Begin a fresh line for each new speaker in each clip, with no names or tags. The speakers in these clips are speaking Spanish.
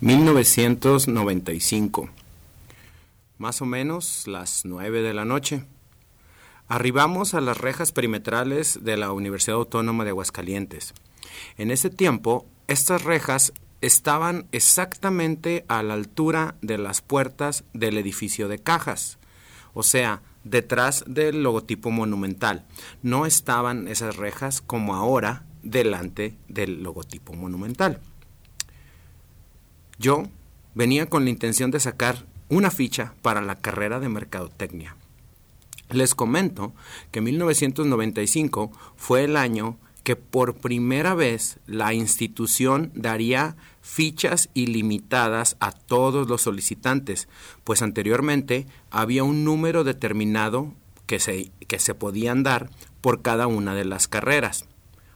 1995. Más o menos las 9 de la noche. Arribamos a las rejas perimetrales de la Universidad Autónoma de Aguascalientes. En ese tiempo, estas rejas estaban exactamente a la altura de las puertas del edificio de cajas, o sea, detrás del logotipo monumental. No estaban esas rejas como ahora delante del logotipo monumental. Yo venía con la intención de sacar una ficha para la carrera de mercadotecnia. Les comento que 1995 fue el año que por primera vez la institución daría fichas ilimitadas a todos los solicitantes, pues anteriormente había un número determinado que se, que se podían dar por cada una de las carreras.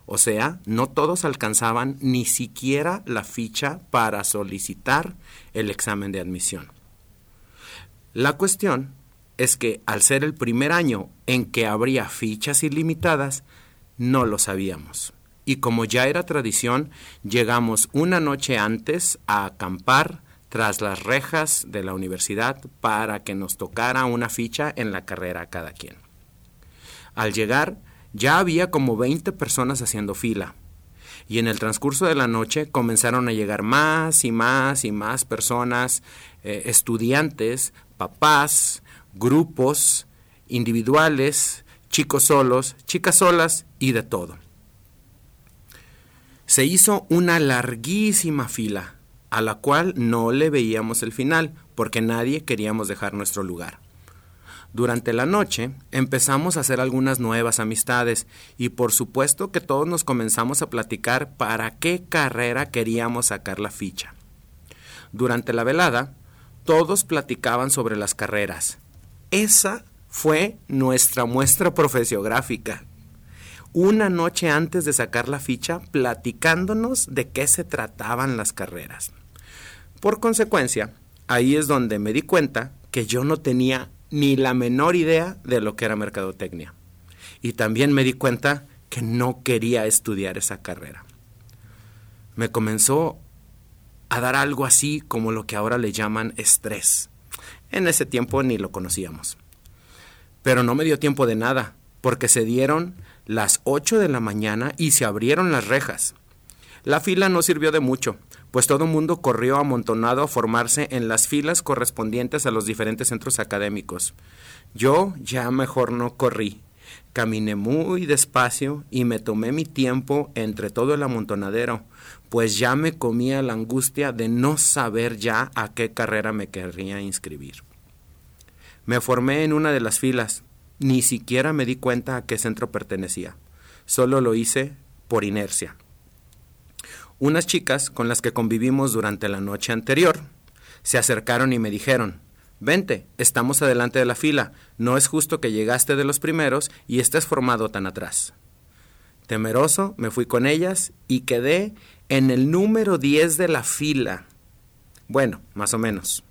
O sea, no todos alcanzaban ni siquiera la ficha para solicitar el examen de admisión. La cuestión es que al ser el primer año en que habría fichas ilimitadas, no lo sabíamos. Y como ya era tradición, llegamos una noche antes a acampar tras las rejas de la universidad para que nos tocara una ficha en la carrera cada quien. Al llegar, ya había como 20 personas haciendo fila. Y en el transcurso de la noche comenzaron a llegar más y más y más personas, eh, estudiantes, papás, grupos, individuales, chicos solos, chicas solas y de todo. Se hizo una larguísima fila, a la cual no le veíamos el final, porque nadie queríamos dejar nuestro lugar. Durante la noche empezamos a hacer algunas nuevas amistades y por supuesto que todos nos comenzamos a platicar para qué carrera queríamos sacar la ficha. Durante la velada, todos platicaban sobre las carreras. Esa fue nuestra muestra profesiográfica. Una noche antes de sacar la ficha, platicándonos de qué se trataban las carreras. Por consecuencia, ahí es donde me di cuenta que yo no tenía ni la menor idea de lo que era mercadotecnia. Y también me di cuenta que no quería estudiar esa carrera. Me comenzó a dar algo así como lo que ahora le llaman estrés. En ese tiempo ni lo conocíamos. Pero no me dio tiempo de nada, porque se dieron las 8 de la mañana y se abrieron las rejas. La fila no sirvió de mucho, pues todo el mundo corrió amontonado a formarse en las filas correspondientes a los diferentes centros académicos. Yo ya mejor no corrí. Caminé muy despacio y me tomé mi tiempo entre todo el amontonadero, pues ya me comía la angustia de no saber ya a qué carrera me querría inscribir. Me formé en una de las filas, ni siquiera me di cuenta a qué centro pertenecía, solo lo hice por inercia. Unas chicas con las que convivimos durante la noche anterior se acercaron y me dijeron, Vente, estamos adelante de la fila, no es justo que llegaste de los primeros y estés formado tan atrás. Temeroso, me fui con ellas y quedé en el número 10 de la fila. Bueno, más o menos.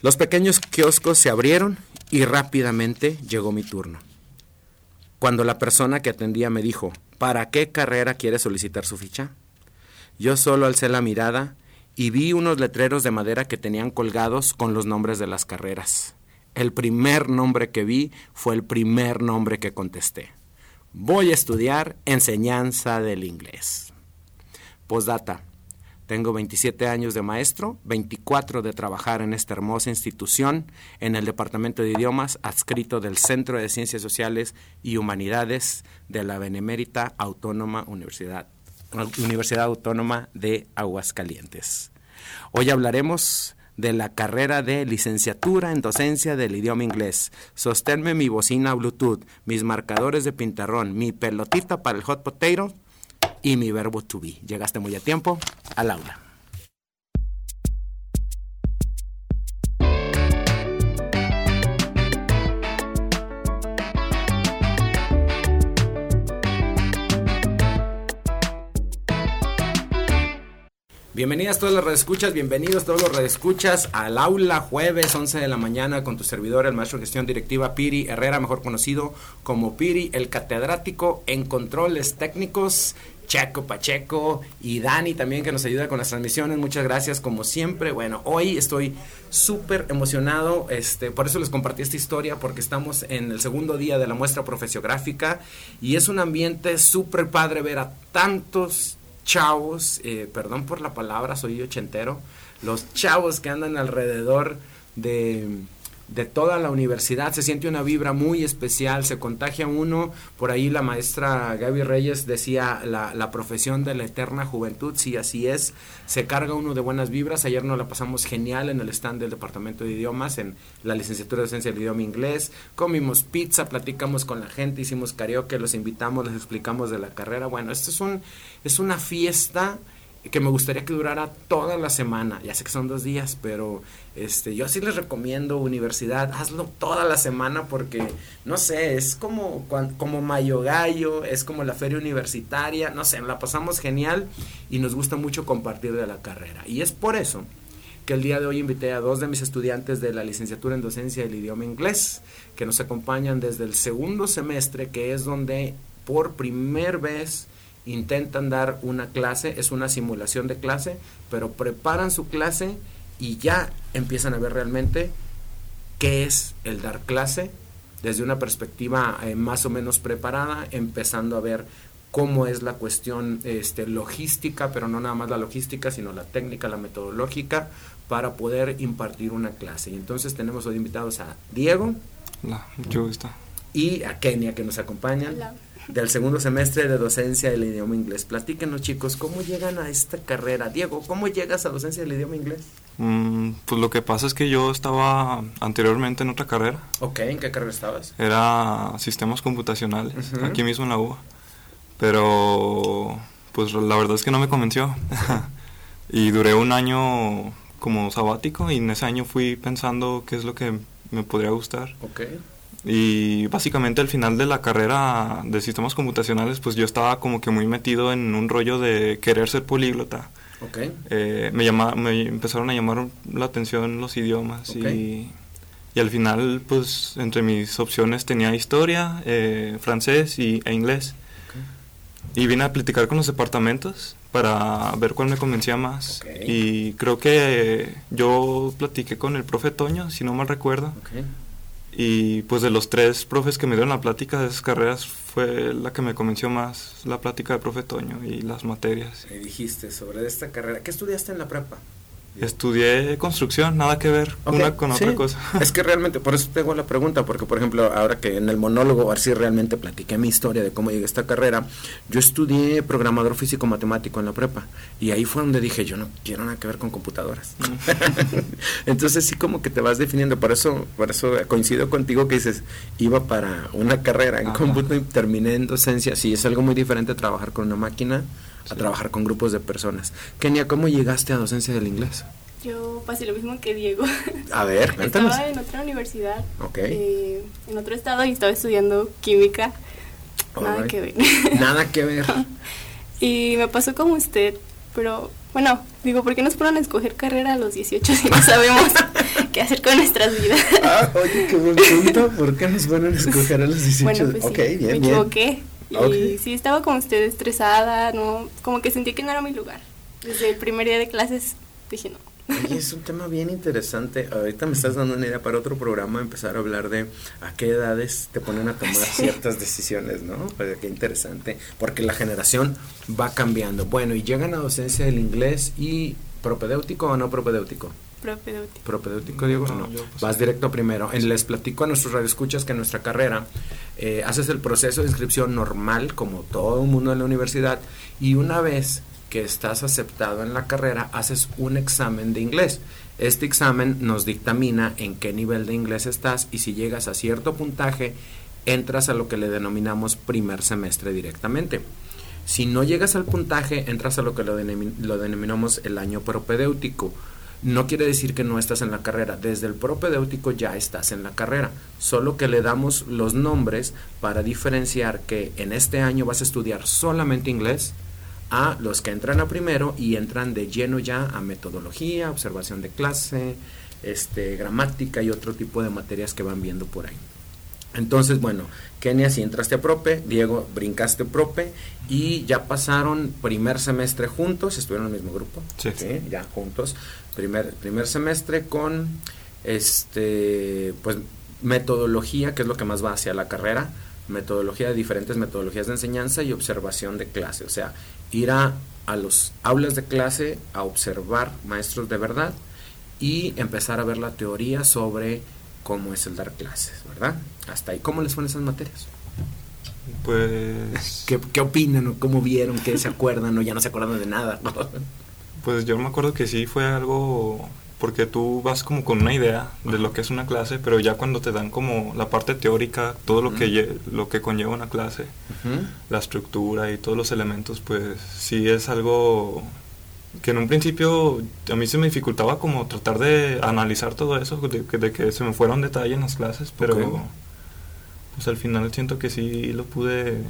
Los pequeños kioscos se abrieron y rápidamente llegó mi turno. Cuando la persona que atendía me dijo, ¿para qué carrera quiere solicitar su ficha? Yo solo alcé la mirada y vi unos letreros de madera que tenían colgados con los nombres de las carreras. El primer nombre que vi fue el primer nombre que contesté. Voy a estudiar enseñanza del inglés. Postdata. Tengo 27 años de maestro, 24 de trabajar en esta hermosa institución, en el Departamento de Idiomas, adscrito del Centro de Ciencias Sociales y Humanidades de la Benemérita Autónoma Universidad, Universidad Autónoma de Aguascalientes. Hoy hablaremos de la carrera de licenciatura en docencia del idioma inglés. Sosténme mi bocina Bluetooth, mis marcadores de pintarrón, mi pelotita para el hot potato y mi verbo to be. Llegaste muy a tiempo al aula. Bienvenidas todas las redescuchas, bienvenidos todos los redescuchas al aula jueves 11 de la mañana con tu servidor, el maestro de gestión directiva Piri Herrera, mejor conocido como Piri, el catedrático en controles técnicos Checo Pacheco y Dani también que nos ayuda con las transmisiones. Muchas gracias como siempre. Bueno, hoy estoy súper emocionado, este, por eso les compartí esta historia porque estamos en el segundo día de la muestra profesiográfica y es un ambiente súper padre ver a tantos chavos, eh, perdón por la palabra, soy ochentero, los chavos que andan alrededor de de toda la universidad, se siente una vibra muy especial, se contagia uno, por ahí la maestra Gaby Reyes decía la, profesión de la eterna juventud, sí, así es, se carga uno de buenas vibras, ayer nos la pasamos genial en el stand del Departamento de Idiomas, en la licenciatura de Docencia del Idioma Inglés, comimos pizza, platicamos con la gente, hicimos karaoke, los invitamos, les explicamos de la carrera, bueno, esto es, un, es una fiesta que me gustaría que durara toda la semana. Ya sé que son dos días, pero este, yo sí les recomiendo universidad, hazlo toda la semana porque, no sé, es como, como Mayo Gallo, es como la feria universitaria, no sé, la pasamos genial y nos gusta mucho compartir de la carrera. Y es por eso que el día de hoy invité a dos de mis estudiantes de la licenciatura en docencia del idioma inglés, que nos acompañan desde el segundo semestre, que es donde por primera vez intentan dar una clase, es una simulación de clase, pero preparan su clase y ya empiezan a ver realmente qué es el dar clase desde una perspectiva eh, más o menos preparada, empezando a ver cómo es la cuestión este, logística, pero no nada más la logística, sino la técnica, la metodológica, para poder impartir una clase. Y entonces tenemos hoy invitados a Diego.
Hola, mucho gusto.
Y a Kenia que nos acompañan del segundo semestre de docencia del idioma inglés. Platíquenos chicos, ¿cómo llegan a esta carrera? Diego, ¿cómo llegas a docencia del idioma inglés?
Mm, pues lo que pasa es que yo estaba anteriormente en otra carrera.
Ok, ¿en qué carrera estabas?
Era sistemas computacionales, aquí mismo en la UA. Pero pues la verdad es que no me convenció. y duré un año como sabático y en ese año fui pensando qué es lo que me podría gustar.
Ok.
Y básicamente al final de la carrera de sistemas computacionales, pues yo estaba como que muy metido en un rollo de querer ser políglota.
Okay.
Eh, me, llama, me empezaron a llamar la atención los idiomas y, y, al final, pues entre mis opciones tenía historia, eh, francés y, e inglés. Y vine a platicar con los departamentos para ver cuál me convencía más. Y creo que yo platiqué con el profe Toño, si no mal recuerdo. Y pues de los tres profes que me dieron la plática de esas carreras fue la que me convenció más, la plática de profe Toño y las materias.
Me dijiste sobre esta carrera. ¿Qué estudiaste en la prepa?
Estudié construcción, nada que ver una con otra cosa.
Es que realmente, por eso tengo la pregunta, porque por ejemplo, ahora que en el monólogo así realmente platiqué mi historia de cómo llegué a esta carrera, yo estudié programador físico matemático en la prepa y ahí fue donde dije, yo no quiero nada que ver con computadoras. Mm. Entonces sí como que te vas definiendo, por eso, por eso coincido contigo que dices, iba para una carrera en cómputo y terminé en docencia, sí es algo muy diferente trabajar con una máquina a trabajar con grupos de personas. Kenia, ¿cómo llegaste a docencia del inglés?
Yo pasé lo mismo que Diego.
A ver, cuéntanos.
Estaba en otra universidad,
okay.
eh, en otro estado y estaba estudiando química. Nada que ver.
Nada que ver.
y me pasó como usted, pero bueno, digo, ¿por qué nos ponen a escoger carrera a los 18 si no sabemos qué hacer con nuestras vidas?
ah, oye, qué buen punto. ¿Por qué nos ponen a escoger a los 18?
Bueno, pues
okay,
sí,
bien,
me equivoqué. Y sí, estaba como usted estresada, ¿no? Como que sentí que no era mi lugar. Desde el primer día de clases dije no.
Oye, es un tema bien interesante. Ahorita me estás dando una idea para otro programa, empezar a hablar de a qué edades te ponen a tomar ciertas decisiones, ¿no? Pues qué interesante, porque la generación va cambiando. Bueno, y llegan a docencia del inglés y propedéutico o no propedéutico.
Propedéutico.
¿Propedéutico, Diego? No, pues Vas directo primero. Les platico a nuestros radioescuchas que en nuestra carrera eh, haces el proceso de inscripción normal, como todo el mundo en la universidad, y una vez que estás aceptado en la carrera, haces un examen de inglés. Este examen nos dictamina en qué nivel de inglés estás y si llegas a cierto puntaje, entras a lo que le denominamos primer semestre directamente. Si no llegas al puntaje, entras a lo que lo, lo denominamos el año propedéutico no quiere decir que no estás en la carrera. Desde el propedéutico ya estás en la carrera. Solo que le damos los nombres para diferenciar que en este año vas a estudiar solamente inglés a los que entran a primero y entran de lleno ya a metodología, observación de clase, este, gramática y otro tipo de materias que van viendo por ahí. Entonces, bueno, Kenia, si entraste a Prope, Diego, brincaste Prope y ya pasaron primer semestre juntos, estuvieron en el mismo grupo,
sí.
ya juntos, primer, primer semestre con este, pues metodología, que es lo que más va hacia la carrera, metodología de diferentes metodologías de enseñanza y observación de clase, o sea, ir a, a los aulas de clase a observar maestros de verdad y empezar a ver la teoría sobre cómo es el dar clases, ¿verdad? Hasta ahí, ¿cómo les fueron esas materias?
Pues...
¿Qué, qué opinan o cómo vieron? ¿Qué se acuerdan o ya no se acuerdan de nada?
pues yo me acuerdo que sí fue algo porque tú vas como con una idea de lo que es una clase, pero ya cuando te dan como la parte teórica, todo lo que lo que conlleva una clase, la estructura y todos los elementos, pues sí es algo que en un principio a mí se me dificultaba como tratar de analizar todo eso, de, que se me fuera un detalle en las clases, pero pues al final siento que sí lo pude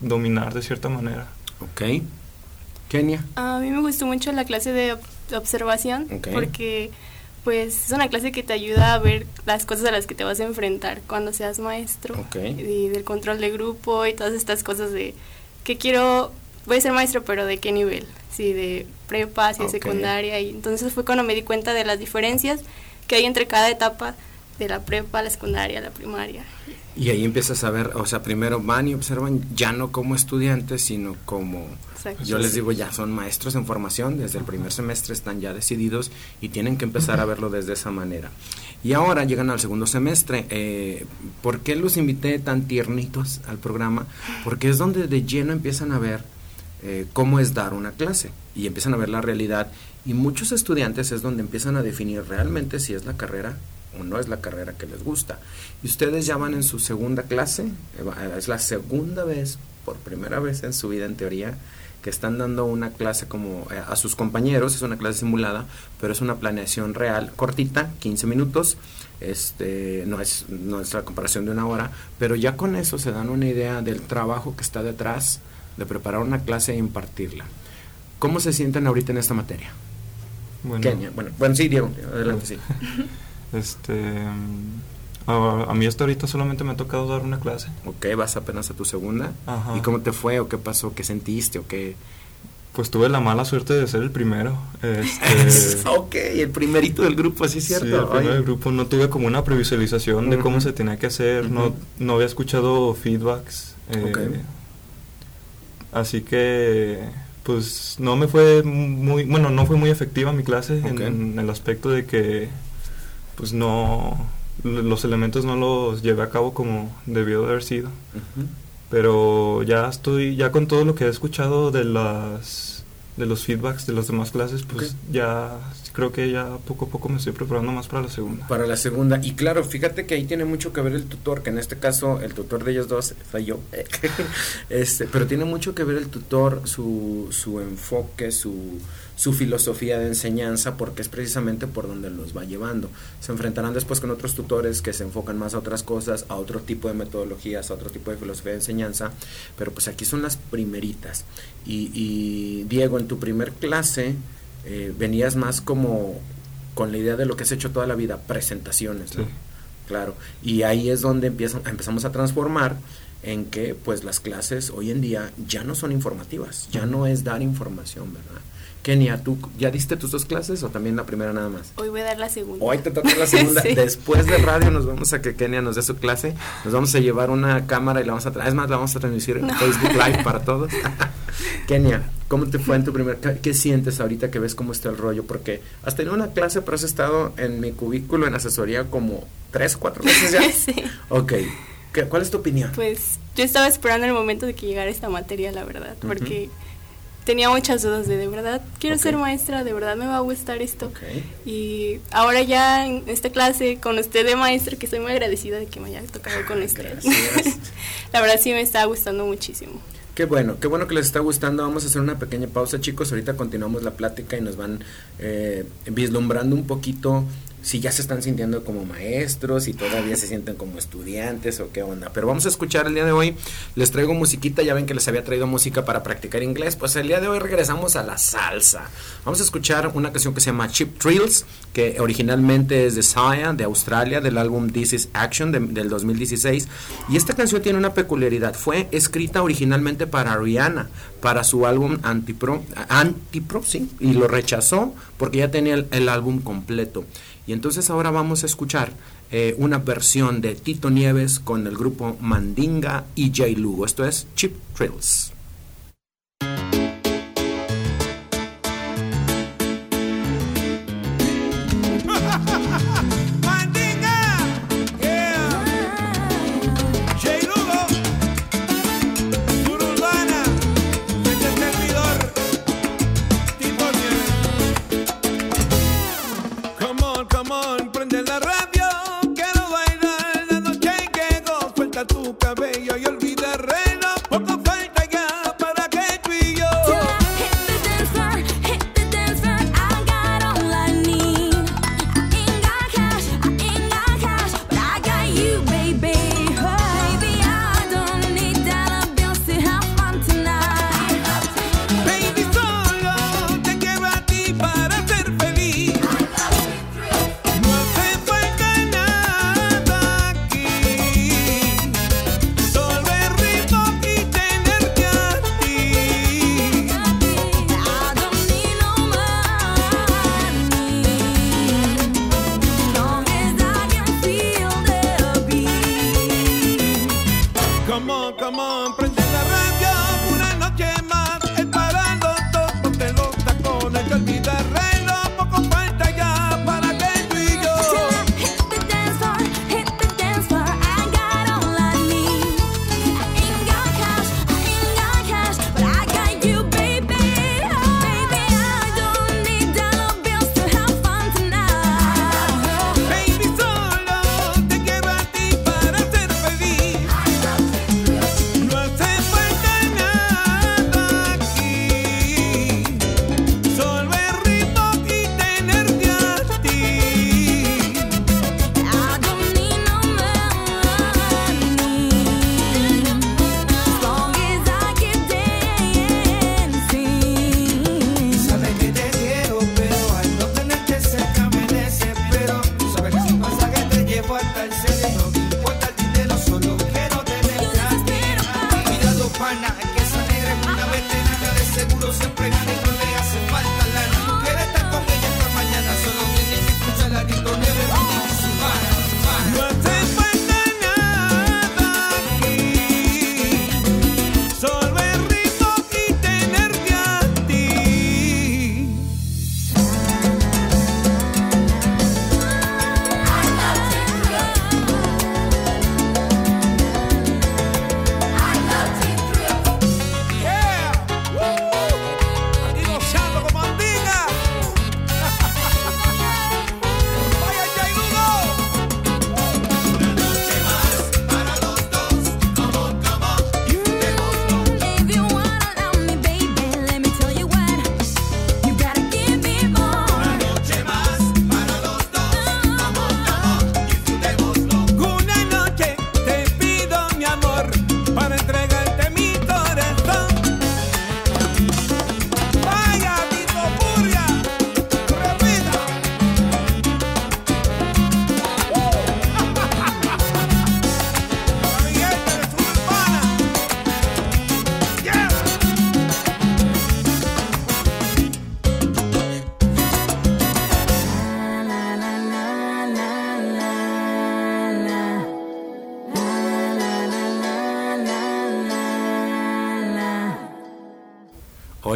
dominar de cierta manera.
Ok. Kenia.
A mí me gustó mucho la clase de observación porque pues es una clase que te ayuda a ver las cosas a las que te vas a enfrentar cuando seas maestro y del control de grupo y todas estas cosas de que quiero voy a ser maestro pero de qué nivel sí de prepa hacia secundaria y entonces fue cuando me di cuenta de las diferencias que hay entre cada etapa de la prepa, la secundaria, la primaria.
Y ahí empiezas a ver, o sea, primero van y observan ya no como estudiantes, sino como yo les digo, ya son maestros en formación, desde el primer semestre están ya decididos y tienen que empezar a verlo desde esa manera. Y ahora llegan al segundo semestre. Eh, ¿Por qué los invité tan tiernitos al programa? Porque es donde de lleno empiezan a ver eh, cómo es dar una clase y empiezan a ver la realidad. Y muchos estudiantes es donde empiezan a definir realmente si es la carrera o no es la carrera que les gusta. Y ustedes ya van en su segunda clase, es la segunda vez, por primera vez en su vida en teoría, que están dando una clase como eh, a sus compañeros, es una clase simulada, pero es una planeación real, cortita, 15 minutos, este, no, es, no es la comparación de una hora, pero ya con eso se dan una idea del trabajo que está detrás de preparar una clase e impartirla. ¿Cómo se sienten ahorita en esta materia? Bueno, bueno, bueno sí, Diego, adelante, sí.
Este, a, mí hasta ahorita solamente me ha tocado dar una clase.
Ok, vas apenas a tu segunda. ¿Y cómo te fue o qué pasó? ¿Qué sentiste o qué?
Pues tuve la mala suerte de ser el primero. Este...
ok, el primerito del grupo, así es cierto.
Sí, el primero del grupo. No tuve como una previsualización de cómo se tenía que hacer. no, no había escuchado feedbacks. Eh, Así que, pues no me fue muy, bueno, no fue muy efectiva mi clase en el aspecto de que, pues no, los elementos no los llevé a cabo como debió de haber sido. Pero ya estoy, ya con todo lo que he escuchado de las de los feedbacks de las demás clases, pues ya creo que ya poco a poco me estoy preparando más para la segunda.
Para la segunda. Y claro, fíjate que ahí tiene mucho que ver el tutor, que en este caso el tutor de ellos dos fue yo. este, pero tiene mucho que ver el tutor, su, su enfoque, su su filosofía de enseñanza porque es precisamente por donde los va llevando. Se enfrentarán después con otros tutores que se enfocan más a otras cosas, a otro tipo de metodologías, a otro tipo de filosofía de enseñanza, pero pues aquí son las primeritas. Y, Diego, en tu primer clase eh, venías más como con la idea de lo que has hecho toda la vida, presentaciones, ¿no? Claro, y ahí es donde empiezan, empezamos a transformar en que pues las clases hoy en día ya no son informativas, ya no es dar información, ¿verdad? Kenia, ¿tú ya diste tus dos clases o también la primera nada más?
Hoy voy a dar la segunda.
Hoy te toca la segunda. Después de radio nos vamos a que Kenia nos dé su clase. Nos vamos a llevar una cámara y la vamos a traer. Es más, la vamos a transmitir en Facebook Live para todos. Kenia, ¿cómo te fue en tu primer ¿Qué sientes ahorita que ves cómo está el rollo? Porque has tenido una clase, pero has estado en mi cubículo en asesoría como tres, cuatro veces ya.
sí.
Ok. ¿Cuál es tu opinión?
Pues yo estaba esperando el momento de que llegara esta materia, la verdad, porque tenía muchas dudas de de verdad quiero ser maestra, de verdad me va a gustar esto. Y ahora ya en esta clase con usted de maestra, que estoy muy agradecida de que me haya tocado con usted. La verdad sí me está gustando muchísimo.
Qué bueno, qué bueno que les está gustando. Vamos a hacer una pequeña pausa, chicos. Ahorita continuamos la plática y nos van eh, vislumbrando un poquito
si ya se están sintiendo como maestros, y todavía se sienten como estudiantes o qué onda. Pero vamos a escuchar el día de hoy, les traigo musiquita, ya ven que les había traído música para practicar inglés, pues el día de hoy regresamos a la salsa. Vamos a escuchar una canción que se llama Chip Trills, que originalmente es de Saya, de Australia, del álbum This Is Action del 2016. Y esta canción tiene una peculiaridad, fue escrita originalmente para Rihanna, para su álbum Antipro, Antipro, sí, y lo rechazó porque ya tenía el álbum completo. Y entonces ahora vamos a escuchar eh, una versión de Tito Nieves con el grupo Mandinga y J. Lugo. Esto es Chip Trills. come on, come on,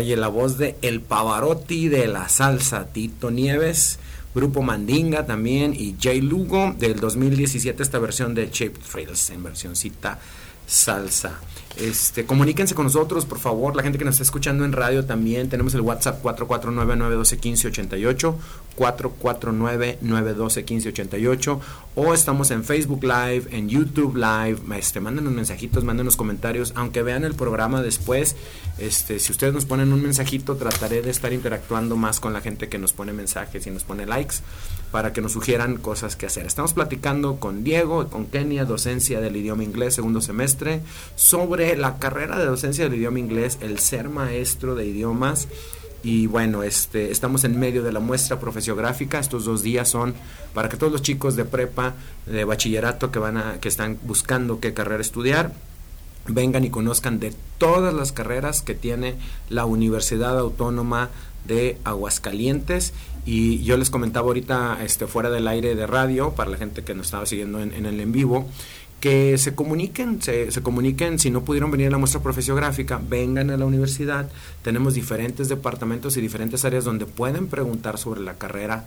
Oye, la voz de El Pavarotti de la salsa, Tito Nieves, Grupo Mandinga también y Jay Lugo del 2017 esta versión de Chip Thrills en versioncita
salsa. Este, comuníquense con nosotros, por favor, la gente que nos está escuchando en radio también, tenemos el WhatsApp 449-912-1588, 449-912-1588, o estamos en Facebook Live, en YouTube Live, este, mándenos mensajitos, mándenos comentarios, aunque vean el programa después, este, si ustedes nos ponen un mensajito, trataré de estar interactuando más con la gente que nos pone mensajes y nos pone likes, para que nos sugieran cosas que hacer. Estamos platicando con Diego, con Kenia, docencia del idioma inglés, segundo semestre, sobre la carrera de docencia del idioma inglés, el ser maestro de idiomas. Y bueno, este, estamos en medio de la muestra profesiográfica. Estos dos días son para que todos los chicos de prepa, de bachillerato que van a, que están buscando qué carrera estudiar, vengan y conozcan de todas las carreras que tiene la Universidad Autónoma de Aguascalientes y yo les comentaba ahorita este fuera del aire de radio para la gente que nos estaba siguiendo en, el en vivo que se comuniquen, se, se, comuniquen, si no pudieron venir a la muestra profesiográfica, vengan a la universidad, tenemos diferentes departamentos y diferentes áreas donde pueden preguntar sobre la carrera,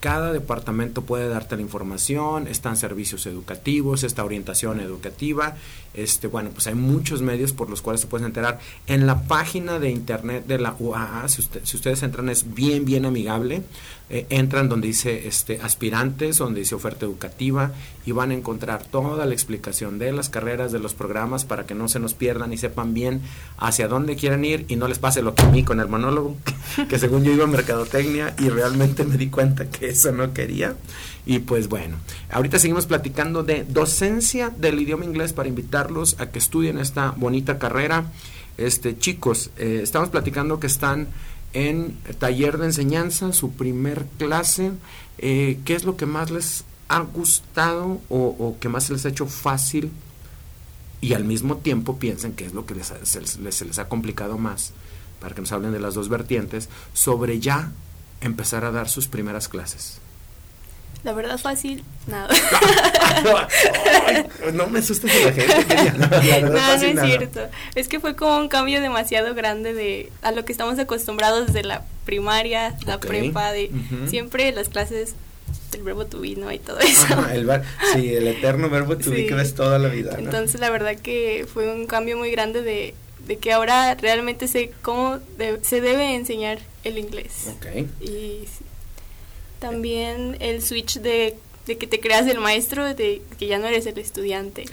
cada departamento puede darte la información, están servicios educativos, está orientación educativa, este, bueno, pues hay muchos medios por los cuales se pueden enterar. En la página de internet de la UAA, si, si ustedes entran, es bien, bien amigable. Eh, entran donde dice este, aspirantes, donde dice oferta educativa y van a encontrar toda la explicación de las carreras, de los programas, para que no se nos pierdan y sepan bien hacia dónde quieren ir y no les pase lo que a mí con el monólogo, que según yo iba a mercadotecnia y realmente me di cuenta que eso no quería. Y pues bueno, ahorita seguimos platicando de docencia del idioma inglés para invitarlos a que estudien esta bonita carrera. Este, chicos, eh, estamos platicando que están en taller de enseñanza, su primer clase. Eh, ¿Qué es lo que más les ha gustado o, que más se les ha hecho fácil? Y al mismo tiempo piensen qué es lo que les, se, les, ha complicado más, para que nos hablen de las dos vertientes, sobre ya empezar a dar sus primeras clases.
La verdad fácil, nada.
no me asustes a la gente.
No, no, es cierto. Es que fue como un cambio demasiado grande de a lo que estamos acostumbrados desde la primaria, la prepa, de siempre las clases del verbo to be, ¿no? Y todo eso.
el sí, el eterno verbo to be que ves toda la vida.
Entonces la verdad que fue un cambio muy grande de, de que ahora realmente sé cómo se debe enseñar el inglés.
Okay.
Y también el switch de, que te creas el maestro, de que ya no eres el estudiante.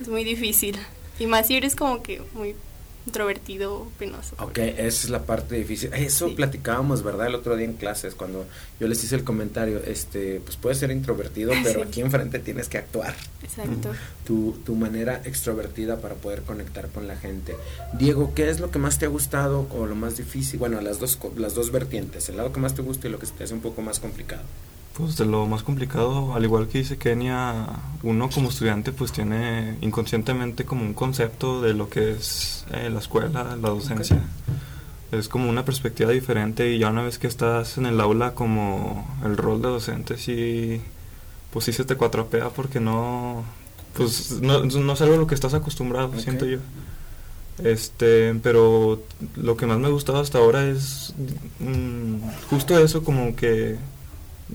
Es muy difícil. Y más si eres como que muy introvertido, penoso.
Ok, esa es la parte difícil. Eso platicábamos, ¿verdad? El otro día en clases, cuando yo les hice el comentario, este, pues puedes ser introvertido, pero aquí enfrente tienes que actuar.
Exacto.
Tu, tu manera extrovertida para poder conectar con la gente. Diego, ¿qué es lo que más te ha gustado o lo más difícil? Bueno, las dos, las dos vertientes, el lado que más te gusta y lo que se te hace un poco más complicado.
Pues de lo más complicado, al igual que dice Kenia, uno como estudiante pues tiene inconscientemente como un concepto de lo que es eh, la escuela, la docencia. Es como una perspectiva diferente y ya una vez que estás en el aula como el rol de docente sí, pues sí se te cuatropea porque no, pues no, no es algo a lo que estás acostumbrado, siento yo. Este, pero lo que más me ha gustado hasta ahora es mm, justo eso como que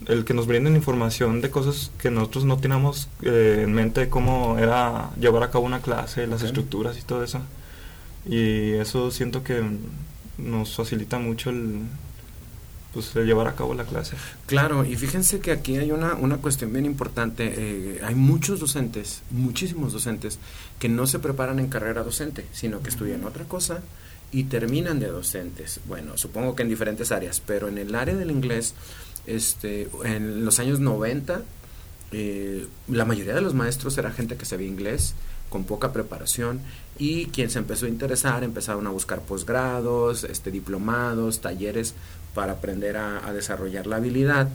el que nos brinden información de cosas que nosotros no teníamos eh, en mente cómo era llevar a cabo una clase, las estructuras y todo eso. Y eso siento que nos facilita mucho el, pues, llevar a cabo la clase.
Claro, y fíjense que aquí hay una, una cuestión bien importante. Eh, hay muchos docentes, muchísimos docentes, que no se preparan en carrera docente, sino que estudian otra cosa y terminan de docentes. Bueno, supongo que en diferentes áreas, pero en el área del inglés este, en los años 90, eh, la mayoría de los maestros era gente que sabía inglés, con poca preparación, y quien se empezó a interesar empezaron a buscar posgrados, este, diplomados, talleres para aprender a, desarrollar la habilidad.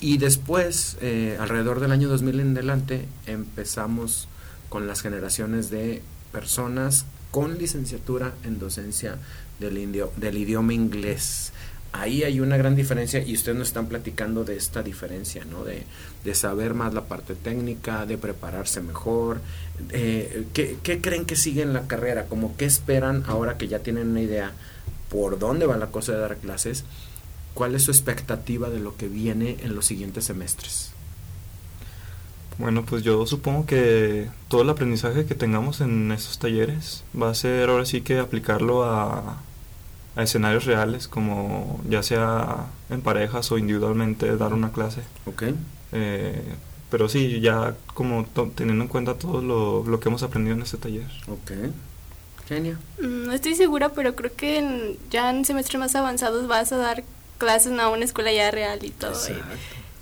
Y después, eh, alrededor del año 2000 en adelante, empezamos con las generaciones de personas con licenciatura en docencia del, idioma inglés ahí hay una gran diferencia y ustedes nos están platicando de esta diferencia, ¿no? De, saber más la parte técnica, de prepararse mejor. Eh, ¿qué, creen que sigue en la carrera? ¿Cómo qué esperan ahora que ya tienen una idea por dónde va la cosa de dar clases? ¿Cuál es su expectativa de lo que viene en los siguientes semestres?
Bueno, pues yo supongo que todo el aprendizaje que tengamos en estos talleres va a ser ahora sí que aplicarlo a, a escenarios reales, como ya sea en parejas o individualmente dar una clase.
Ok.
Eh, pero sí, ya como teniendo en cuenta todo lo, lo, que hemos aprendido en este taller.
Ok. Genia.
Mm, no estoy segura, pero creo que ya en semestres más avanzados vas a dar clases en una escuela ya real y todo.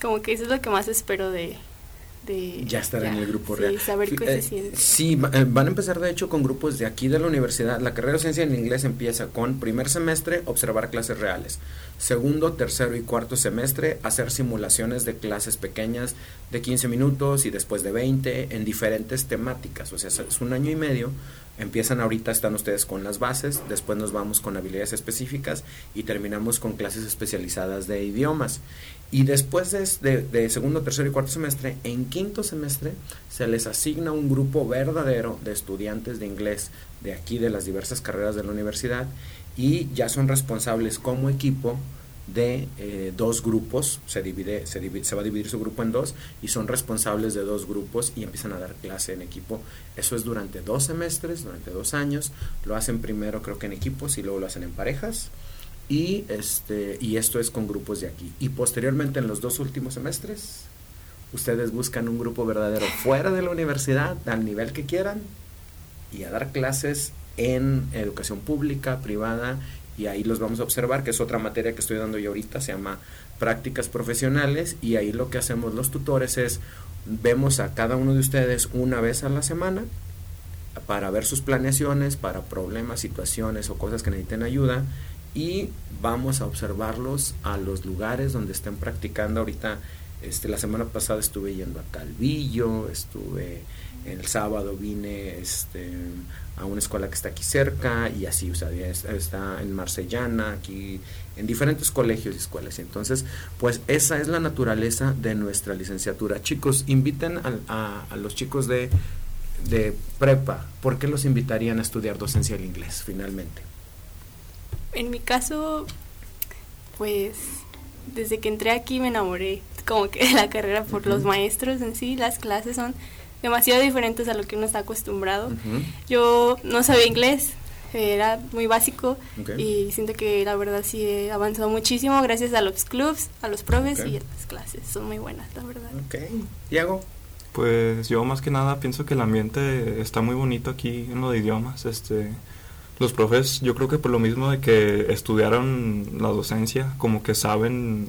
como que eso es lo que más espero de,
ya estar en el grupo real.
saber qué se eh, siente.
Sí, eh, van a empezar de hecho con grupos de aquí de la universidad. La carrera de ciencia en inglés empieza con primer semestre, observar clases reales. Segundo, tercero y cuarto semestre, hacer simulaciones de clases pequeñas de 15 minutos y después de 20 en diferentes temáticas. O sea, es un año y medio Empiezan ahorita, están ustedes con las bases, después nos vamos con habilidades específicas y terminamos con clases especializadas de idiomas. Y después de, de, segundo, tercero y cuarto semestre, en quinto semestre se les asigna un grupo verdadero de estudiantes de inglés de aquí, de las diversas carreras de la universidad, y ya son responsables como equipo de eh, dos grupos, se, divide, se, se, va a dividir su grupo en dos y son responsables de dos grupos y empiezan a dar clase en equipo. Eso es durante dos semestres, durante dos años. Lo hacen primero creo que en equipos y luego lo hacen en parejas. Y, este, y esto es con grupos de aquí. Y posteriormente en los dos últimos semestres, ustedes buscan un grupo verdadero fuera de la universidad, al nivel que quieran, y a dar clases en educación pública, privada y ahí los vamos a observar, que es otra materia que estoy dando yo ahorita, se llama prácticas profesionales y ahí lo que hacemos los tutores es vemos a cada uno de ustedes una vez a la semana para ver sus planeaciones, para problemas, situaciones o cosas que necesiten ayuda y vamos a observarlos a los lugares donde estén practicando ahorita este la semana pasada estuve yendo a Calvillo, estuve el sábado vine este a una escuela que está aquí cerca y así, o sea, está en Marsellana, aquí en diferentes colegios y escuelas. Entonces, pues esa es la naturaleza de nuestra licenciatura. Chicos, inviten a, los chicos de, de prepa, ¿por qué los invitarían a estudiar docencia del inglés finalmente?
En mi caso, pues desde que entré aquí me enamoré como que de la carrera por los maestros en sí, las clases son demasiado diferentes a lo que uno está acostumbrado. Yo no sabía inglés, era muy básico y siento que la verdad sí he avanzado muchísimo gracias a los clubs, a los profes y a las clases. Son muy buenas, la verdad.
Ok. Diego.
Pues yo más que nada pienso que el ambiente está muy bonito aquí en lo de idiomas. Este, los profes, yo creo que por lo mismo de que estudiaron la docencia, como que saben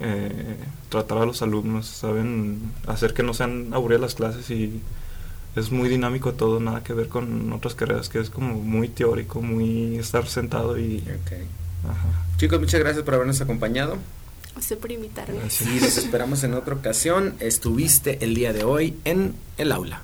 eh, tratar a los alumnos, saben hacer que no sean aburridas las clases y es muy dinámico todo, nada que ver con otras carreras que es como muy teórico, muy estar sentado y...
Chicos, muchas gracias por habernos acompañado.
Usted por invitarme.
Sí, los esperamos en otra ocasión. Estuviste el día de hoy en el aula.